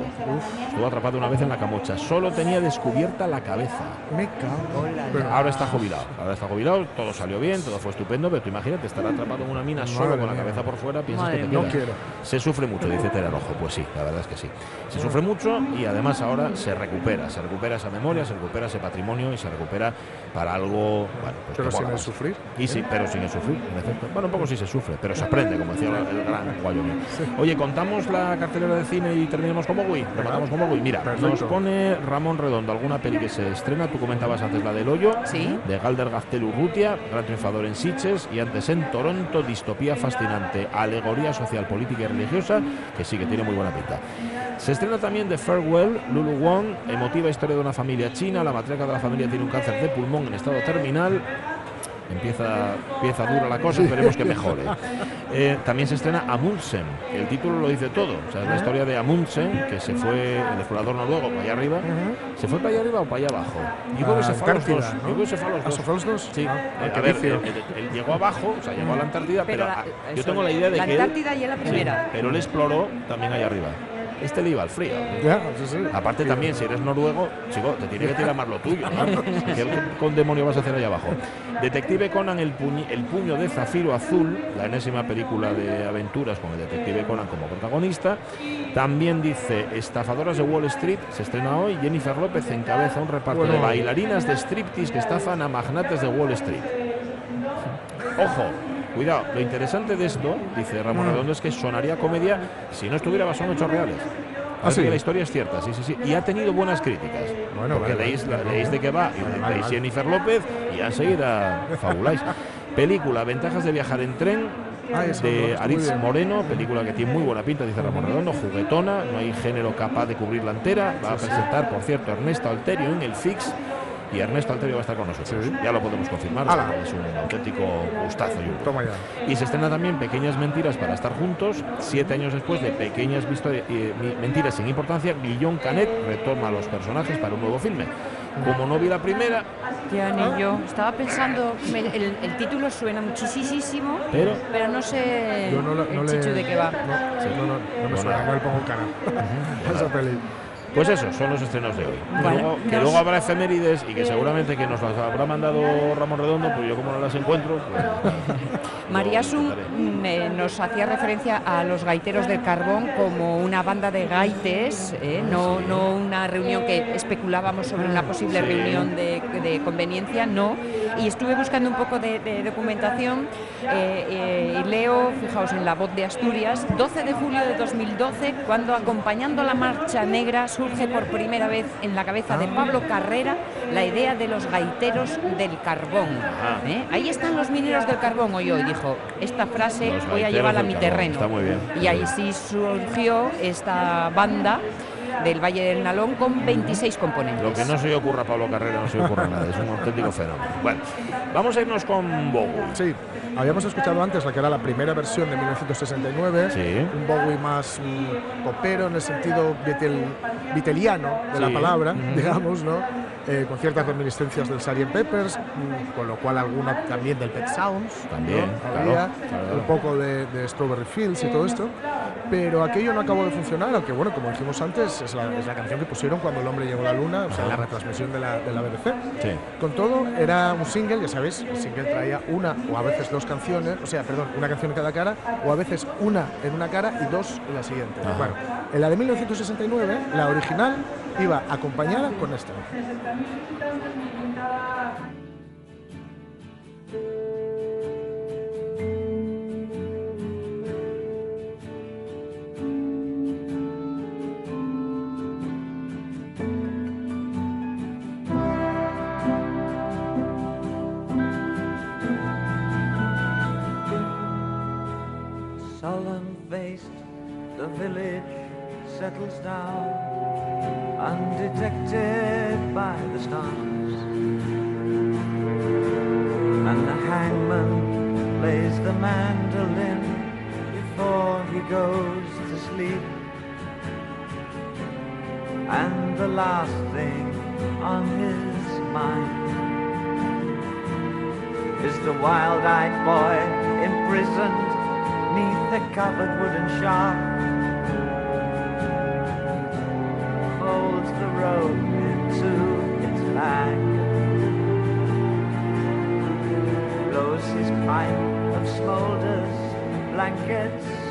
[SPEAKER 1] Estuvo atrapado una vez en la camocha. Solo tenía descubierta la cabeza.
[SPEAKER 4] Me cago.
[SPEAKER 1] Pero ahora está jubilado. Ahora está jubilado, todo salió bien, todo fue estupendo, pero tú imagínate, estar atrapado en una mina solo
[SPEAKER 4] Madre
[SPEAKER 1] con la
[SPEAKER 4] mía.
[SPEAKER 1] cabeza por fuera, piensas
[SPEAKER 4] Madre
[SPEAKER 1] que te queda.
[SPEAKER 4] No quiero.
[SPEAKER 1] Se sufre mucho, dice Tere Rojo. Pues sí, la verdad es que sí. Se sufre mucho y además ahora se recupera. Se recupera esa memoria, se recupera ese patrimonio y se recupera para algo, bueno, pues
[SPEAKER 4] Pero sin el sufrir.
[SPEAKER 1] Y sí, pero sin el sufrir, en efecto. Bueno, un poco sí se sufre, pero se aprende, como decía el gran Wyoming. Oye, contamos la cartelera de cine y terminamos como Wii. Rematamos como Wii. Mira,
[SPEAKER 4] Perfecto.
[SPEAKER 1] nos pone Ramón Redondo alguna peli que se estrena. Tú comentabas antes la del hoyo,
[SPEAKER 2] Sí.
[SPEAKER 1] de Galder Gaztelu Urrutia, gran triunfador en Sitges, y antes en Toronto, distopía fascinante, alegoría social, política y religiosa, que sí que tiene muy buena pinta. Se estrena también The Farewell, Lulu Wong, emotiva historia de una familia china. La matriarca de la familia tiene un cáncer de pulmón en estado terminal. Empieza, empieza dura la cosa, esperemos que mejore. Eh, también se estrena Amundsen, el título lo dice todo. O sea, es la historia de Amundsen, que se fue, el explorador noruego, para allá arriba. ¿Se fue para allá arriba o para allá abajo? Yo creo que se fue a los dos.
[SPEAKER 4] Antártida, ¿no?
[SPEAKER 1] Yo creo que se fue a los
[SPEAKER 4] ¿Ah,
[SPEAKER 1] dos.
[SPEAKER 4] se fue a los dos?
[SPEAKER 1] Sí.
[SPEAKER 4] Ah,
[SPEAKER 1] Eh, a ver, él, él- él llegó abajo, o sea, llegó a la Antártida, pero,
[SPEAKER 2] Pero la-
[SPEAKER 1] yo tengo la idea de
[SPEAKER 2] la
[SPEAKER 1] que él-
[SPEAKER 2] Antártida ya la
[SPEAKER 1] Sí,
[SPEAKER 2] primera.
[SPEAKER 1] pero él exploró también allá arriba. Este le iba al frío.
[SPEAKER 4] Ya, sí, sí.
[SPEAKER 1] Aparte también, si eres noruego, chico, te tiene que tirar más lo tuyo, ¿no? ¿Qué con demonio vas a hacer allá abajo? Detective Conan, el, puñi- el puño de zafiro azul, la enésima película de aventuras con el detective Conan como protagonista. También dice Estafadoras de Wall Street, se estrena hoy. Jennifer López encabeza un reparto de bailarinas de striptease que estafan a magnates de Wall Street. Ojo, cuidado, lo interesante de esto, dice Ramón
[SPEAKER 4] Mm.
[SPEAKER 1] Redondo, es que sonaría comedia si no estuviera basado en hechos reales.
[SPEAKER 4] ¿Ah,
[SPEAKER 1] Parece
[SPEAKER 4] sí?
[SPEAKER 1] que la historia es cierta, sí, sí, sí. Y ha tenido buenas críticas.
[SPEAKER 4] Bueno,
[SPEAKER 1] porque
[SPEAKER 4] vale,
[SPEAKER 1] leéis,
[SPEAKER 4] vale.
[SPEAKER 1] la- leéis de qué va y
[SPEAKER 4] Vale.
[SPEAKER 1] Jennifer López y enseguida fabuláis. Película, Ventajas de viajar en tren.
[SPEAKER 4] Ah,
[SPEAKER 1] de Aritz. Moreno, película que tiene muy buena pinta, dice Ramón Redondo, juguetona, no hay género capaz de cubrirla entera. Va a presentar, por cierto, Ernesto Alterio en el Fix. Y Ernesto Alterio va a estar con nosotros. Ya lo podemos confirmar.
[SPEAKER 4] Ala.
[SPEAKER 1] Es un auténtico gustazo. yo creo.
[SPEAKER 4] Toma ya.
[SPEAKER 1] Y se estrena también Pequeñas Mentiras para estar juntos. Siete años después de Pequeñas eh, Mentiras sin importancia, Guillón Canet retoma a los personajes para un nuevo filme. Como no vi la primera,
[SPEAKER 2] Ya ni yo. Estaba pensando, me- el, el título suena muchísimo,
[SPEAKER 1] Pero-
[SPEAKER 2] no sé
[SPEAKER 4] Yo no, la- no
[SPEAKER 2] el
[SPEAKER 4] le.
[SPEAKER 2] de qué va.
[SPEAKER 4] No, no, no, no me
[SPEAKER 1] Bueno.
[SPEAKER 4] suena, no le pongo cara. Esa peli.
[SPEAKER 1] Pues eso, son los estrenos de hoy. Luego, que luego habrá efemérides y que seguramente que nos las habrá mandado Ramón Redondo, pues yo como no las encuentro, pues,
[SPEAKER 2] María
[SPEAKER 1] lo
[SPEAKER 2] Sun
[SPEAKER 1] intentaré.
[SPEAKER 2] mm, eh, nos hacía referencia a los gaiteros del carbón como una banda de gaites, eh, no, no una reunión que especulábamos sobre una posible
[SPEAKER 1] Sí.
[SPEAKER 2] reunión de, de conveniencia, no. Y estuve buscando un poco de, de documentación eh, eh, y leo, fijaos, en La Voz de Asturias, 12 de julio de 2012, cuando acompañando la Marcha Negra surge por primera vez en la cabeza de Pablo Carrera la idea de los gaiteros del carbón. ¿eh? Ahí están los mineros del carbón hoy hoy, dijo, esta frase
[SPEAKER 1] Los
[SPEAKER 2] voy a llevarla a mi terreno.
[SPEAKER 1] está muy bien.
[SPEAKER 2] Y ahí sí surgió esta banda del Valle del Nalón con 26 componentes.
[SPEAKER 1] Lo que no se le ocurra a Pablo Carrera no se le ocurra nada, es un auténtico fenómeno. Bueno, vamos a irnos con Bowie.
[SPEAKER 4] Sí, habíamos escuchado antes la que era la primera versión de 1969.
[SPEAKER 1] Sí.
[SPEAKER 4] Un Bowie más mm, popero en el sentido viteliano de la palabra, digamos, ¿no? Eh, con ciertas reminiscencias del Sgt. Peppers, mm, con lo cual alguna también del Pet Sounds.
[SPEAKER 1] También,
[SPEAKER 4] ¿no?
[SPEAKER 1] claro,
[SPEAKER 4] Había
[SPEAKER 1] claro.
[SPEAKER 4] un poco de, de Strawberry Fields y todo esto. Pero aquello no acabó de funcionar, aunque bueno, como dijimos antes, es la, es la canción que pusieron cuando el hombre llegó a la luna, o sea, la retransmisión de la, de la BBC.
[SPEAKER 1] Sí.
[SPEAKER 4] Con todo, era un single, ya sabéis, el single traía una o a veces dos canciones, o sea, perdón, una canción en cada cara, o a veces una en una cara y dos en la siguiente.
[SPEAKER 1] Ajá.
[SPEAKER 4] Bueno, en la de 1969, la original iba acompañada con esta.
[SPEAKER 11] Solemn faced, the village settles down, undetected by the stars. And the hangman plays the mandolin before he goes to sleep. And the last thing on his mind is the wild-eyed boy imprisoned neath the covered wooden shaft.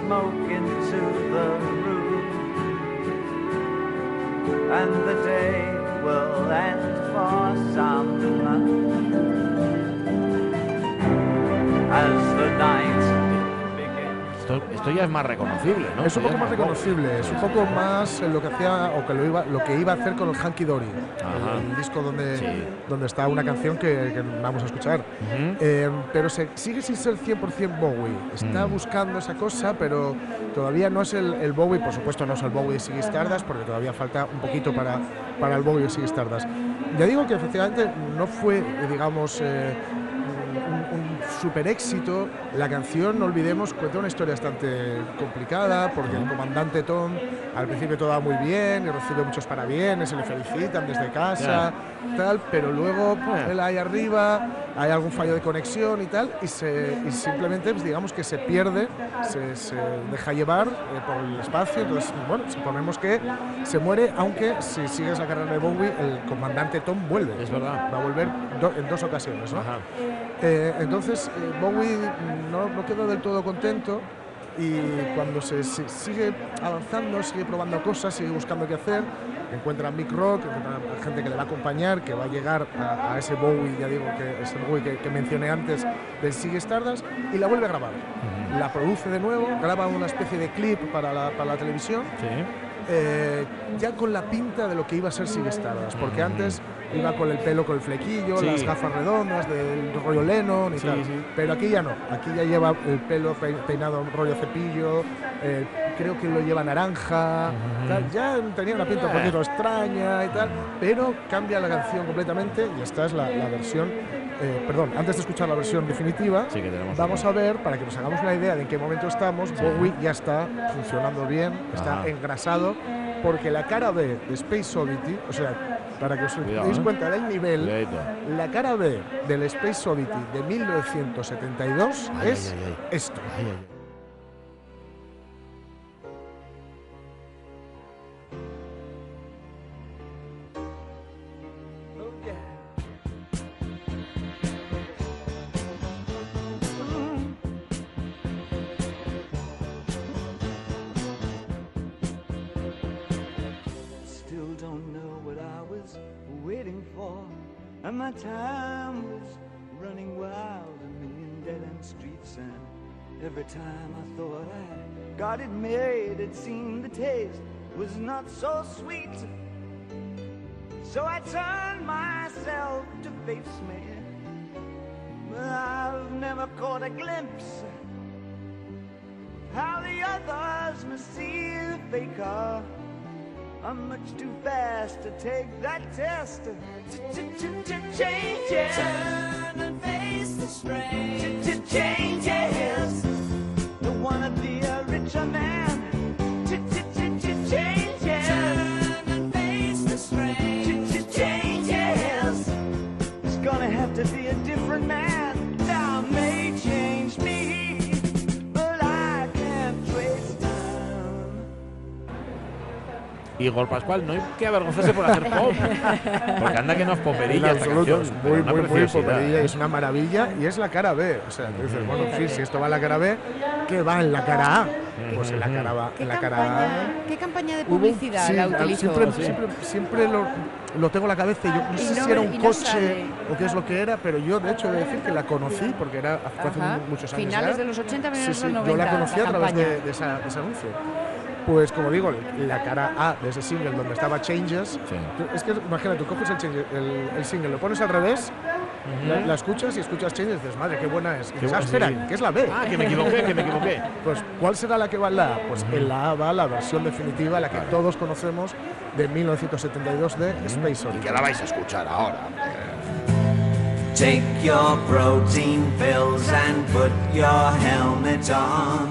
[SPEAKER 11] Smoke into the room. And the day will end for some as the night
[SPEAKER 1] Esto, esto ya es más reconocible, ¿no?
[SPEAKER 4] Es un poco más reconocible, es un poco más en lo que hacía o que lo iba, lo que iba a hacer con el Hanky Dory,
[SPEAKER 1] Ajá.
[SPEAKER 4] el disco donde,
[SPEAKER 1] Sí.
[SPEAKER 4] donde está una canción que, que vamos a escuchar.
[SPEAKER 1] Ujú.
[SPEAKER 4] Eh, pero se, sigue sin ser 100% Bowie. Está
[SPEAKER 1] Mm.
[SPEAKER 4] buscando esa cosa, pero todavía no es el, el Bowie, por supuesto no es el Bowie de Ziggy Stardust, porque todavía falta un poquito para, para el Bowie de Ziggy Stardust. Ya digo que efectivamente no fue, eh, digamos, eh, super éxito. La canción, no olvidemos, cuenta una historia bastante complicada porque el comandante Tom al principio todo va muy bien y recibe muchos parabienes, se le felicitan desde casa, tal, pero luego
[SPEAKER 1] Ya.
[SPEAKER 4] él ahí arriba, hay algún fallo de conexión y tal, y, se, y simplemente pues, digamos que se pierde, se, se deja llevar eh, por el espacio. Entonces, bueno, suponemos que se muere, aunque si sigues la carrera de Bowie, el comandante Tom vuelve.
[SPEAKER 1] Es verdad.
[SPEAKER 4] Va a volver do- en dos ocasiones, ¿no? Eh, entonces, Bowie no, no quedó del todo contento y cuando se, se sigue avanzando, sigue probando cosas, sigue buscando qué hacer, encuentra a Mick Rock, encuentra gente que le va a acompañar, que va a llegar a, a ese Bowie, ya digo, que ese Bowie que, que mencioné antes del Sigue Stardust, y la vuelve a grabar. La produce de nuevo, graba una especie de clip para la, para la televisión. eh, ya con la pinta de lo que iba a ser Sigue Stardust, porque antes iba con el pelo con el flequillo,
[SPEAKER 1] Sí.
[SPEAKER 4] las gafas redondas del rollo Lennon y
[SPEAKER 1] Sí,
[SPEAKER 4] tal.
[SPEAKER 1] sí.
[SPEAKER 4] Pero aquí ya no, aquí ya lleva el pelo pe- peinado rollo cepillo, eh, creo que lo lleva naranja, tal. ya tenía una pinta un poquito extraña y tal, pero cambia la canción completamente y esta es la, la versión, eh, perdón, antes de escuchar la versión definitiva,
[SPEAKER 1] que
[SPEAKER 4] vamos a ver, para que nos hagamos una idea de en qué momento estamos, Bowie ya está funcionando bien, está engrasado, porque la cara B de Space Oddity, o sea, para que os
[SPEAKER 1] Cuidado,
[SPEAKER 4] deis
[SPEAKER 1] ¿eh?
[SPEAKER 4] cuenta del nivel, la cara B del Space Oddity de 1972
[SPEAKER 1] Ay,
[SPEAKER 4] es
[SPEAKER 1] ay, ay, ay.
[SPEAKER 4] esto.
[SPEAKER 11] My time was running wild, a million dead end streets. And every time I thought I got it made, it seemed the taste was not so sweet. So I turned myself to face me. But I've never caught a glimpse of how the others must see the faker. I'm much too fast to take that test. Changes. Turn
[SPEAKER 1] Igor Pascual, no hay que avergonzarse por hacer pop. Porque anda que no es poperilla esta canción.
[SPEAKER 4] es muy, muy, muy poperilla,
[SPEAKER 1] ¿eh?
[SPEAKER 4] es una maravilla y es la cara B. O sea, tú dices, bueno, sí, si esto va en la cara B, ¿qué va en la cara A? Pues en la cara, va-
[SPEAKER 2] ¿Qué
[SPEAKER 4] en la cara A.
[SPEAKER 2] campaña, ¿Qué campaña de publicidad
[SPEAKER 4] sí,
[SPEAKER 2] la utilizó?
[SPEAKER 4] Siempre, siempre, siempre lo, lo tengo en la cabeza y yo no
[SPEAKER 2] Y
[SPEAKER 4] sé
[SPEAKER 2] no
[SPEAKER 4] si era un
[SPEAKER 2] no
[SPEAKER 4] coche
[SPEAKER 2] sabe.
[SPEAKER 4] o qué es lo que era, pero yo de hecho he de decir que la conocí porque era hace
[SPEAKER 2] Ajá.
[SPEAKER 4] muchos años.
[SPEAKER 2] Finales
[SPEAKER 4] ya.
[SPEAKER 2] de los 80,
[SPEAKER 4] Sí, sí,
[SPEAKER 2] los
[SPEAKER 4] Yo la
[SPEAKER 2] 90,
[SPEAKER 4] conocí
[SPEAKER 2] la
[SPEAKER 4] a través de, de esa- de ese anuncio. Pues como digo, la cara A de ese single donde estaba Changes, es que imagina, tú coges el, el, el single, lo pones al revés, la, la escuchas y escuchas Changes y dices, madre, qué buena es. Y
[SPEAKER 1] Qué
[SPEAKER 4] dices,
[SPEAKER 1] bu-
[SPEAKER 4] espera,
[SPEAKER 1] sí.
[SPEAKER 4] que es la B.
[SPEAKER 1] Ah, que me equivoqué, que me equivoqué.
[SPEAKER 4] Pues, ¿cuál será la que va en la A? Pues en la A va la versión definitiva, la que todos conocemos de 1972 de Space Oddity.
[SPEAKER 1] Que la vais a escuchar ahora.
[SPEAKER 11] Take your protein pills and put your helmet on.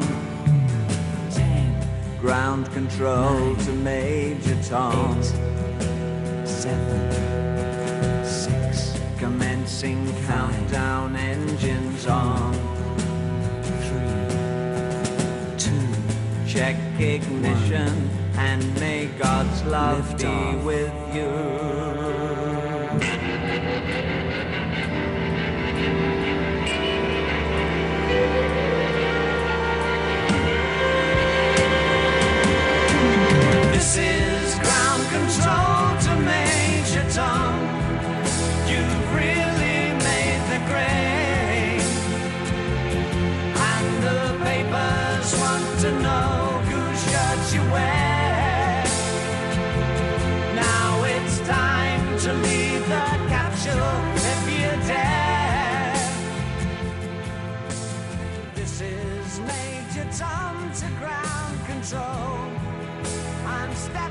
[SPEAKER 11] Ground control to Major Tom. seven, six. Commencing countdown, engines on. Three, two. Check ignition and may God's love be with you. This is ground control to Major Tom. You've really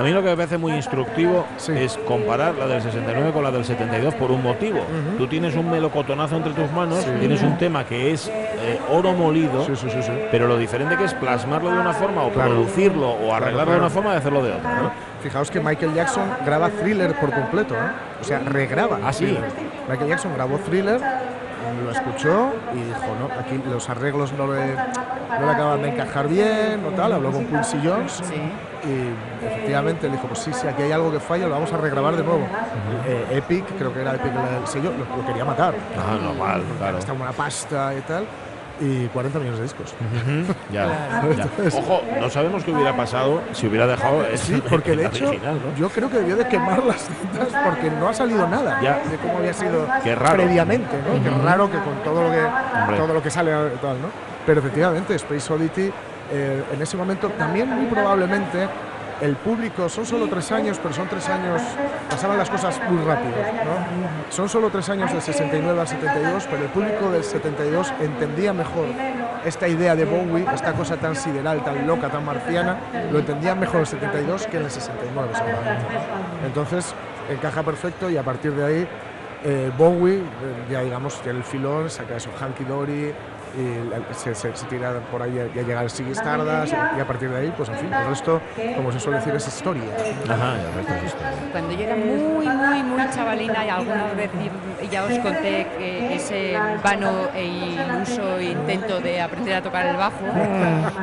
[SPEAKER 11] A
[SPEAKER 1] mí lo que me parece muy instructivo es comparar la del 69 con la del 72 por un motivo. Tú tienes un melocotonazo entre tus manos,
[SPEAKER 4] Sí.
[SPEAKER 1] tienes un tema que es eh, oro molido, pero lo diferente que es plasmarlo de una forma o
[SPEAKER 4] Claro.
[SPEAKER 1] producirlo o arreglarlo
[SPEAKER 4] claro.
[SPEAKER 1] de una forma y hacerlo de otra. ¿no?
[SPEAKER 4] Fijaos que Michael Jackson graba thriller por completo, ¿eh? o sea, regraba.
[SPEAKER 1] Ah, sí.
[SPEAKER 4] Thriller. Michael Jackson grabó thriller, lo escuchó y dijo, no, aquí los arreglos no le, no le acaban de encajar bien o tal, habló con Quincy Jones y efectivamente le dijo, pues sí, sí, aquí hay algo que falla, lo vamos a regrabar de nuevo. Eh, Epic, creo que era Epic el sello, lo, lo quería matar.
[SPEAKER 1] Ah, normal, claro.
[SPEAKER 4] Está una pasta y tal. Y 40 millones de discos.
[SPEAKER 1] Ya, Ojo, no sabemos qué hubiera pasado si hubiera dejado
[SPEAKER 4] Sí, porque de
[SPEAKER 1] el
[SPEAKER 4] hecho
[SPEAKER 1] original, ¿no?
[SPEAKER 4] yo creo que debió de quemar las cintas porque no ha salido nada
[SPEAKER 1] Ya.
[SPEAKER 4] de cómo había sido
[SPEAKER 1] Qué raro.
[SPEAKER 4] previamente, ¿no? Qué
[SPEAKER 1] Ujú.
[SPEAKER 4] raro que con todo lo que
[SPEAKER 1] Hombre.
[SPEAKER 4] todo lo que sale tal, ¿no? Pero efectivamente Space Oddity eh, en ese momento también muy probablemente el público son solo tres años, pero son tres años pasaban las cosas muy rápido. Son solo tres años del 69 al 72, pero el público del 72 entendía mejor esta idea de Bowie, esta cosa tan sideral, tan loca, tan marciana, lo entendían mejor en el 72 que en el 69 seguramente. Entonces encaja perfecto y a partir de ahí eh, Bowie, eh, ya digamos, tiene el filón, saca eso, Hanky Dory, y se, se- se tira por ahí y llega al Siggy Stardust, y, a partir de ahí, pues en fin, el resto, como se suele decir, es historia.
[SPEAKER 1] Ajá, el resto es historia.
[SPEAKER 2] Cuando yo era muy, muy, muy chavalina, y alguna vez ya os conté que ese vano e iluso intento de aprender a tocar el bajo,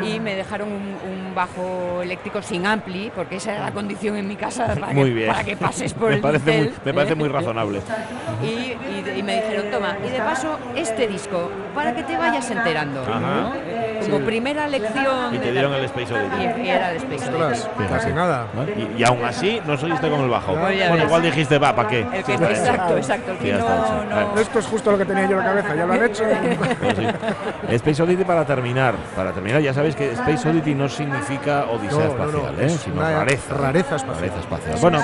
[SPEAKER 2] y me dejaron un, un bajo eléctrico sin ampli, porque esa era la condición en mi casa para,
[SPEAKER 1] Muy
[SPEAKER 2] que,
[SPEAKER 1] bien.
[SPEAKER 2] para que pases por
[SPEAKER 1] me
[SPEAKER 2] el
[SPEAKER 1] parece muy, me parece muy razonable.
[SPEAKER 2] Y, y de- y me dijeron, toma, y de paso este disco, para que te vayas enterando.
[SPEAKER 1] Ajá.
[SPEAKER 2] ¿no? Como
[SPEAKER 1] Sí.
[SPEAKER 2] primera lección.
[SPEAKER 1] Y te dieron el Space Oddity.
[SPEAKER 2] Y, era el Space Oddity.
[SPEAKER 4] casi nada.
[SPEAKER 1] Y, y aún así no seguiste con el bajo. Bueno, igual dijiste, va, ¿para qué?
[SPEAKER 2] El que- exacto, exacto, el que no- no-.
[SPEAKER 4] Esto es justo lo que tenía yo en la cabeza, ya lo han hecho.
[SPEAKER 1] Pues sí. Space Oddity para terminar. Para terminar, ya sabéis que Space Oddity no significa odisea
[SPEAKER 4] No,
[SPEAKER 1] espacial,
[SPEAKER 4] no,
[SPEAKER 1] ¿eh?
[SPEAKER 4] es
[SPEAKER 1] sino
[SPEAKER 4] una
[SPEAKER 1] rareza.
[SPEAKER 4] rareza espacial.
[SPEAKER 1] Rareza espacial. Bueno,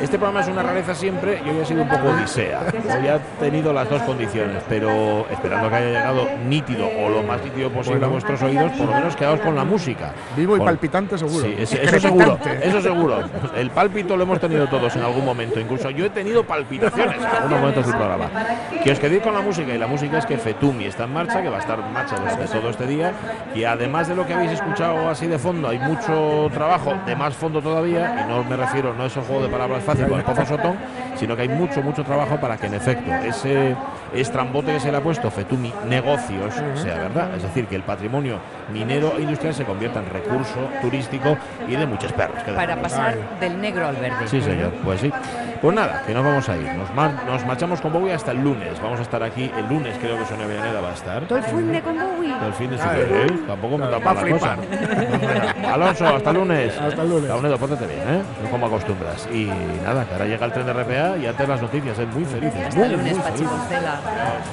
[SPEAKER 1] este programa es una rareza siempre y hoy ha sido un poco odisea. Hoy ha tenido las dos condiciones, pero esperando que haya llegado nítido o lo más nítido posible
[SPEAKER 4] Bueno.
[SPEAKER 1] a vuestros oídos, por lo menos quedaos con la música.
[SPEAKER 4] Vivo y palpitante seguro.
[SPEAKER 1] Sí, eso seguro, eso seguro. El pálpito lo hemos tenido todos en algún momento. Incluso yo he tenido palpitaciones en algunos momentos del programa. Que os quedéis con la música y la música es que Fetumi está en marcha, que va a estar en marcha durante todo este día. Y además de lo que habéis escuchado así de fondo, hay mucho trabajo de más fondo todavía. Y no me refiero, no es un juego de palabras fácil con el Pozo Sotón, sino que hay mucho, mucho trabajo para que en efecto ese estrambote que se le ha puesto Fetumi Negocios sea verdad. Es decir, que el patrimonio minero e industrial se convierta en recurso turístico y de muchos perros. que
[SPEAKER 2] Para pasar del negro al verde.
[SPEAKER 1] Sí, señor, pues sí. Pues nada, que nos vamos a ir. Nos, mar- nos marchamos con Bowie hasta el lunes. Vamos a estar aquí el lunes, creo que Sonia Villaneda va a estar.
[SPEAKER 2] Todo el fin de con Bowie.
[SPEAKER 1] Todo el fin de semana. ¿eh? Tampoco me tapa la
[SPEAKER 4] flipar.
[SPEAKER 1] cosa. Alonso, hasta el lunes.
[SPEAKER 4] Hasta el lunes.
[SPEAKER 1] Launedo, pórtate bien, ¿eh? No como acostumbras. Y nada, que ahora llega el tren de RPA y antes las noticias, ¿eh? Muy felices.
[SPEAKER 2] Hasta
[SPEAKER 1] muy,
[SPEAKER 2] el lunes,
[SPEAKER 1] muy
[SPEAKER 2] Pachi Parada.